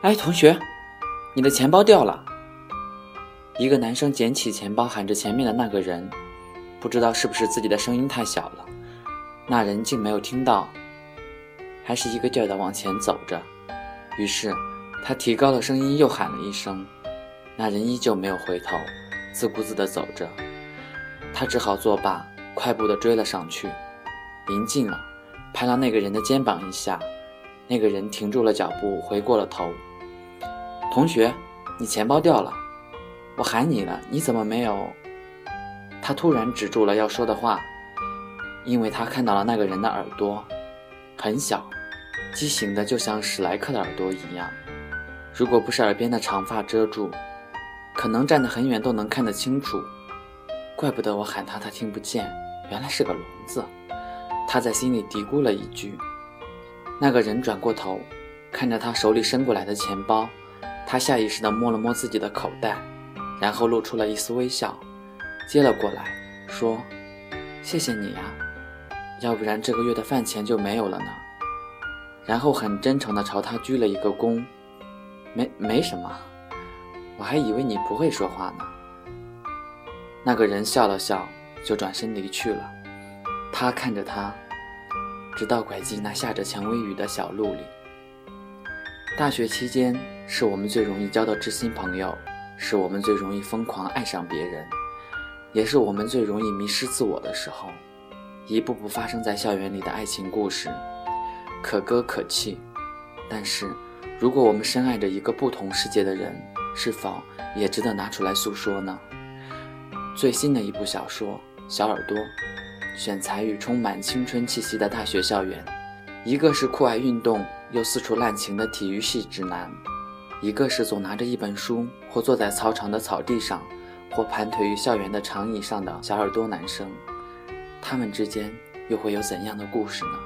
哎，同学，你的钱包掉了！一个男生捡起钱包，喊着前面的那个人，不知道是不是自己的声音太小了，那人竟没有听到，还是一个劲儿的往前走着。于是他提高了声音，又喊了一声，那人依旧没有回头，自顾自地走着。他只好作罢，快步地追了上去。临近了，拍了那个人的肩膀一下，那个人停住了脚步，回过了头。同学，你钱包掉了，我喊你了，你怎么没有？他突然止住了要说的话，因为他看到了那个人的耳朵，很小，畸形的就像史莱克的耳朵一样。如果不是耳边的长发遮住，可能站得很远都能看得清楚。怪不得我喊他，他听不见，原来是个聋子。他在心里嘀咕了一句。那个人转过头，看着他手里伸过来的钱包。他下意识地摸了摸自己的口袋，然后露出了一丝微笑，接了过来，说：“谢谢你呀，要不然这个月的饭钱就没有了呢。”然后很真诚地朝他鞠了一个躬，“没没什么，我还以为你不会说话呢。”那个人笑了笑，就转身离去了。他看着他，直到拐进那下着蔷薇雨的小路里。大学期间是我们最容易交到知心朋友，是我们最容易疯狂爱上别人，也是我们最容易迷失自我的时候。一步步发生在校园里的爱情故事，可歌可泣。但是，如果我们深爱着一个不同世界的人，是否也值得拿出来诉说呢？最新的一部小说《小耳朵》，选材于充满青春气息的大学校园，一个是酷爱运动。又四处滥情的体育系直男，一个是总拿着一本书，或坐在操场的草地上，或盘腿于校园的长椅上的小耳朵男生，他们之间又会有怎样的故事呢？